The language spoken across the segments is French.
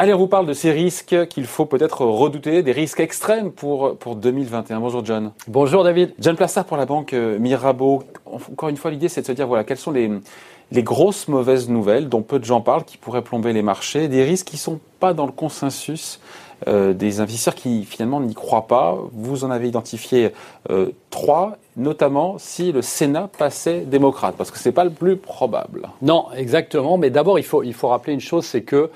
Allez, on vous parle de ces risques qu'il faut peut-être redouter, des risques extrêmes pour, pour 2021. Bonjour John. Bonjour David. John Plassard pour la banque euh, Mirabeau. Encore une fois, l'idée c'est de se dire voilà, quelles sont les, les grosses mauvaises nouvelles dont peu de gens parlent qui pourraient plomber les marchés, des risques qui ne sont pas dans le consensus euh, des investisseurs qui finalement n'y croient pas. Vous en avez identifié euh, trois, notamment si le Sénat passait démocrate, parce que ce n'est pas le plus probable. Non, exactement. Mais d'abord, il faut, il faut rappeler une chose, c'est que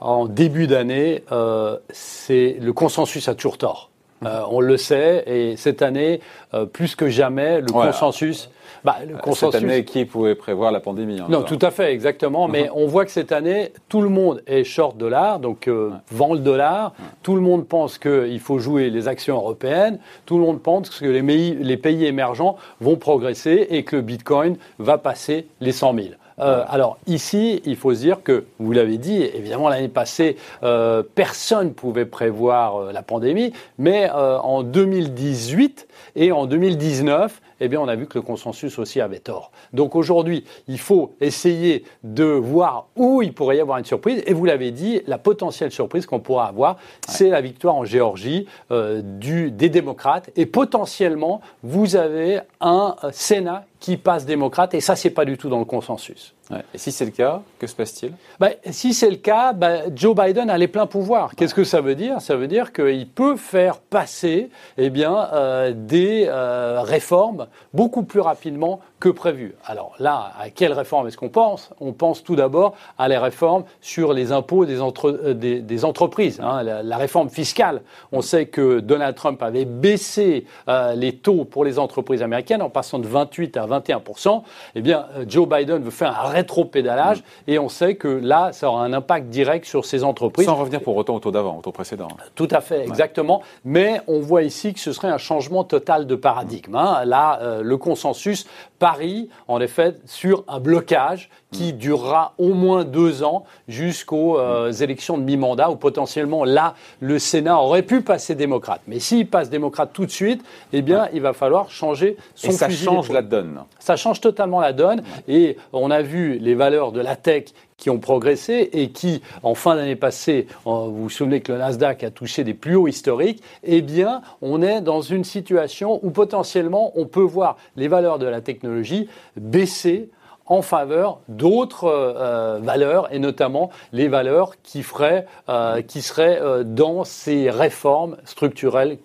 en début d'année, euh, c'est le consensus a toujours tort. Euh, on le sait, et cette année, euh, plus que jamais, le consensus. Bah, le consensus... Cette année, qui pouvait prévoir la pandémie hein, Non, tout à fait, exactement. Mais uh-huh. on voit que cette année, tout le monde est short dollar, donc vend le dollar. Tout le monde pense qu'il faut jouer les actions européennes. Tout le monde pense que les pays, les pays émergents vont progresser et que le Bitcoin va passer les 100 000. Euh, alors ici, il faut se dire que, vous l'avez dit, évidemment l'année passée, euh, personne ne pouvait prévoir euh, la pandémie, mais en 2018 et en 2019, eh bien, on a vu que le consensus aussi avait tort. Donc aujourd'hui, il faut essayer de voir où il pourrait y avoir une surprise. Et vous l'avez dit, la potentielle surprise qu'on pourra avoir, c'est la victoire en Géorgie du, des démocrates. Et potentiellement, vous avez un Sénat qui passe démocrate, et ça, c'est pas du tout dans le consensus. Et si c'est le cas, que se passe-t-il? Ben, Si c'est le cas, ben, Joe Biden a les pleins pouvoirs. Qu'est-ce que ça veut dire? Ça veut dire qu'il peut faire passer eh bien, euh, des euh, réformes beaucoup plus rapidement que prévu. Alors là, à quelles réformes est-ce qu'on pense? On pense tout d'abord à les réformes sur les impôts des, euh, des, entreprises, hein, la, réforme fiscale. On sait que Donald Trump avait baissé les taux pour les entreprises américaines en passant de 28 à 21% Eh bien, Joe Biden veut faire un rétro-pédalage. Mm. Et on sait que là, ça aura un impact direct sur ces entreprises. Sans revenir pour autant au taux d'avant, au taux précédent. Tout à fait, exactement. Mais on voit ici que ce serait un changement total de paradigme. Hein. Là, euh, le consensus parie, en effet, sur un blocage qui mm. durera au moins deux ans jusqu'aux euh, mm. élections de mi-mandat, où potentiellement, là, le Sénat aurait pu passer démocrate. Mais s'il passe démocrate tout de suite, eh bien, il va falloir changer son Et ça change la donne. Ça change totalement la donne. Et on a vu les valeurs de la tech qui ont progressé et qui, en fin d'année passée, vous vous souvenez que le Nasdaq a touché des plus hauts historiques, eh bien, on est dans une situation où potentiellement on peut voir les valeurs de la technologie baisser en faveur d'autres euh, valeurs et notamment les valeurs qui, feraient, euh, qui seraient euh, dans ces réformes structurelles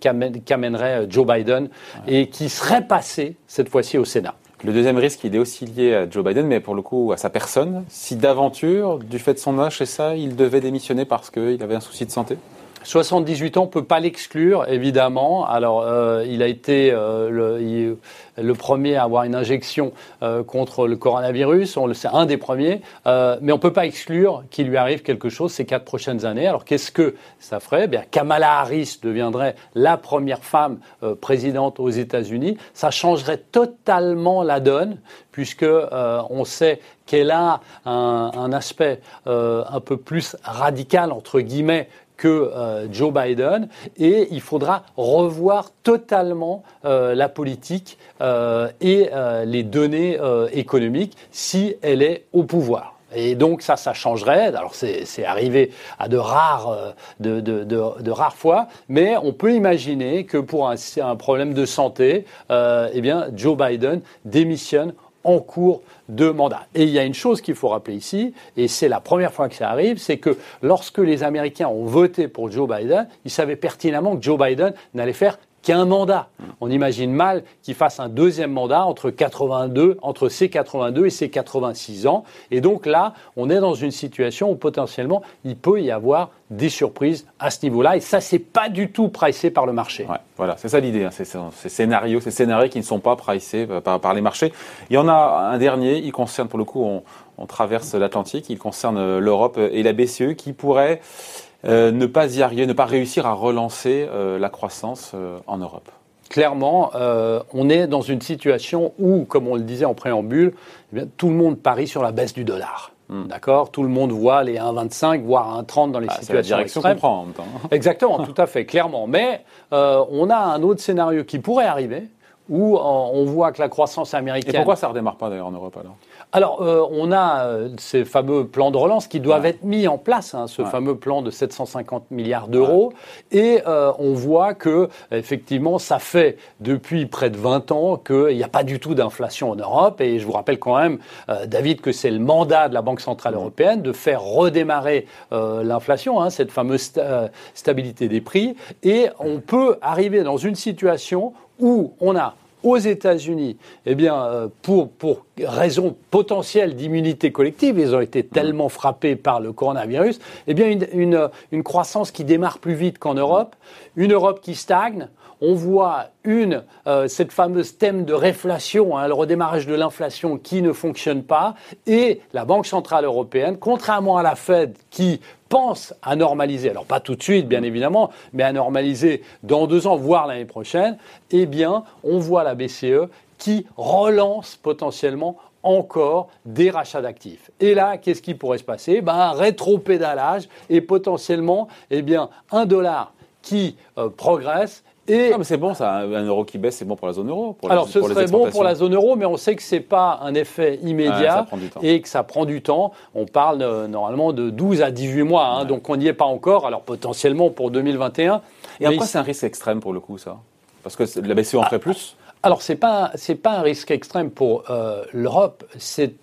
qu'amènerait Joe Biden et qui seraient passées cette fois-ci au Sénat. Le deuxième risque, il est aussi lié à Joe Biden, mais pour le coup à sa personne. Si d'aventure, du fait de son âge et ça, il devait démissionner parce qu'il avait un souci de santé? 78 ans, on peut pas l'exclure, évidemment. Alors, euh, il a été euh, le, premier à avoir une injection euh, contre le coronavirus. On le sait, un des premiers. mais on peut pas exclure qu'il lui arrive quelque chose ces quatre prochaines années. Alors, qu'est-ce que ça ferait? Eh Bien, Kamala Harris deviendrait la première femme présidente aux États-Unis. Ça changerait totalement la donne, puisque on sait qu'elle a un aspect un peu plus radical entre guillemets que euh, Joe Biden et il faudra revoir totalement euh, la politique euh, et les données économiques si elle est au pouvoir. Et donc ça, ça changerait. Alors c'est arrivé à de rares, de, de, de, rares fois, mais on peut imaginer que pour un, problème de santé, eh bien Joe Biden démissionne en cours de mandat. Et il y a une chose qu'il faut rappeler ici, et c'est la première fois que ça arrive, c'est que lorsque les Américains ont voté pour Joe Biden, ils savaient pertinemment que Joe Biden n'allait faire qu'un mandat. On imagine mal qu'il fasse un deuxième mandat entre 82, entre ses 82 et ses 86 ans. Et donc là, on est dans une situation où potentiellement il peut y avoir des surprises à ce niveau-là. Et ça, c'est pas du tout pricé par le marché. voilà, c'est ça l'idée. Hein. Ces scénarios, ces scénarios qui ne sont pas pricés euh, par, les marchés. Il y en a un dernier. Il concerne, pour le coup, on, on traverse l'Atlantique. Il concerne euh, l'Europe et la BCE qui pourrait euh, ne pas y arriver, ne pas réussir à relancer euh, la croissance euh, en Europe Clairement, on est dans une situation où, comme on le disait en préambule, eh tout le monde parie sur la baisse du dollar. Hmm. D'accord? Tout le monde voit les 1,25, voire 1,30 dans les ah, situations la direction qu'on prend en même temps. Exactement, tout à fait, clairement. Mais on a un autre scénario qui pourrait arriver, où on voit que la croissance américaine. Et pourquoi ça ne redémarre pas d'ailleurs en Europe alors? Alors, euh, on a euh, ces fameux plans de relance qui doivent être mis en place, hein, ce fameux plan de 750 milliards d'euros, et euh, on voit que effectivement, ça fait depuis près de 20 ans qu'il n'y a pas du tout d'inflation en Europe. Et je vous rappelle quand même, David, que c'est le mandat de la Banque centrale européenne de faire redémarrer l'inflation, hein, cette fameuse stabilité des prix, et on peut arriver dans une situation où on a aux États-Unis, eh euh, pour, raison potentielle d'immunité collective, ils ont été tellement frappés par le coronavirus, eh une croissance qui démarre plus vite qu'en Europe, une Europe qui stagne, on voit une, euh, cette fameuse thème de réflation, hein, le redémarrage de l'inflation qui ne fonctionne pas, et la Banque Centrale Européenne, contrairement à la Fed qui pense à normaliser, alors pas tout de suite bien évidemment, mais à normaliser dans deux ans, voire l'année prochaine, eh bien on voit la BCE qui relance potentiellement encore des rachats d'actifs. Et là, qu'est-ce qui pourrait se passer? Ben, Un rétro-pédalage et potentiellement eh bien, un dollar qui euh, progresse et mais c'est bon, ça, un euro qui baisse, c'est bon pour la zone euro. alors, ce serait bon pour la zone euro, mais on sait que ce n'est pas un effet immédiat et que ça prend du temps. On parle normalement de 12 à 18 mois, hein, donc on n'y est pas encore. Alors, potentiellement pour 2021. Et après, c'est un risque extrême pour le coup, ça? Parce que la BCE en ferait plus? alors, ce n'est pas, pas un risque extrême pour euh, l'Europe.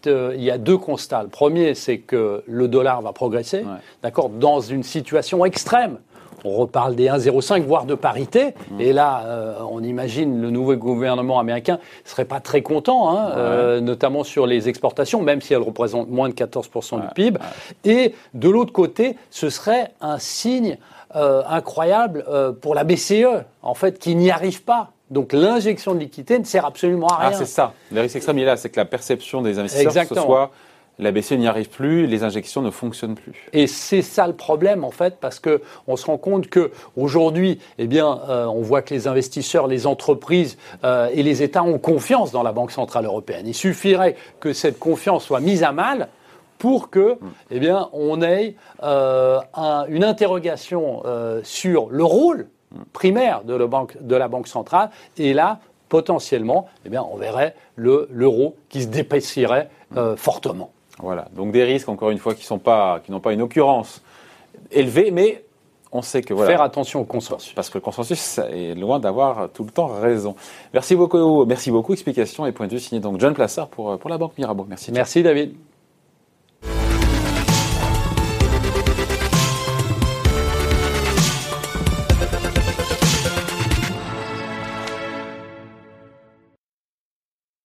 Euh, il y a deux constats. Le premier, c'est que le dollar va progresser, d'accord, dans une situation extrême on reparle des 1,05, voire de parité. Mmh. Et là, euh, on imagine le nouveau gouvernement américain ne serait pas très content, hein, euh, notamment sur les exportations, même si elles représentent moins de 14% du PIB. Et de l'autre côté, ce serait un signe euh, incroyable pour la BCE, en fait, qui n'y arrive pas. Donc l'injection de liquidité ne sert absolument à ah, rien. Ah, c'est ça. Le risque extrême, il est là, c'est que la perception des investisseurs, ce soit la BCE n'y arrive plus, les injections ne fonctionnent plus. Et c'est ça le problème en fait, parce que on se rend compte que aujourd'hui, eh bien, euh, on voit que les investisseurs, les entreprises euh, et les États ont confiance dans la Banque centrale européenne. Il suffirait que cette confiance soit mise à mal pour que, eh bien, on ait euh, une interrogation sur le rôle primaire de la banque, de la banque centrale. Et là, potentiellement, eh bien, on verrait l'euro qui se déprécierait fortement. Voilà, donc des risques, encore une fois, qui n'ont pas, pas une occurrence élevée, mais on sait que voilà. Faire attention au consensus. Parce que le consensus est loin d'avoir tout le temps raison. Merci beaucoup, merci beaucoup. Explication et point de vue signé donc John Plassard pour, pour la Banque Mirabeau. Merci. Merci David.